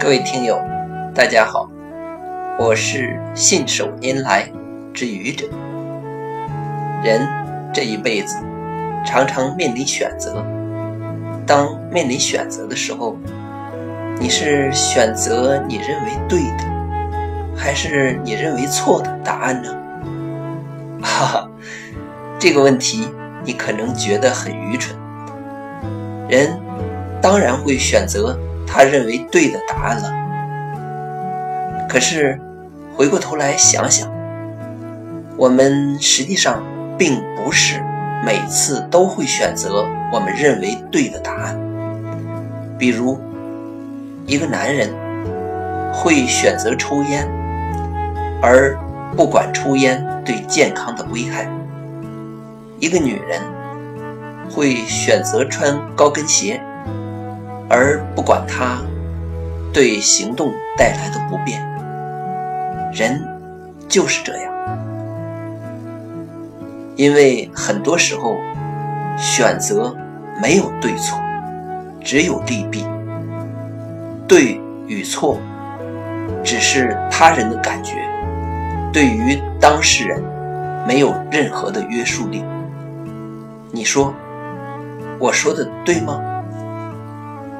各位听友，大家好，我是信手拈来之愚者。人这一辈子常常面临选择，当面临选择的时候，你是选择你认为对的，还是你认为错的答案呢？哈哈，这个问题你可能觉得很愚蠢。人当然会选择。他认为对的答案了。可是回过头来想想，我们实际上并不是每次都会选择我们认为对的答案。比如，一个男人会选择抽烟，而不管抽烟对健康的危害；一个女人会选择穿高跟鞋。而不管它对行动带来的不便，人就是这样。因为很多时候选择没有对错，只有利弊。对与错只是他人的感觉，对于当事人没有任何的约束力。你说我说的对吗？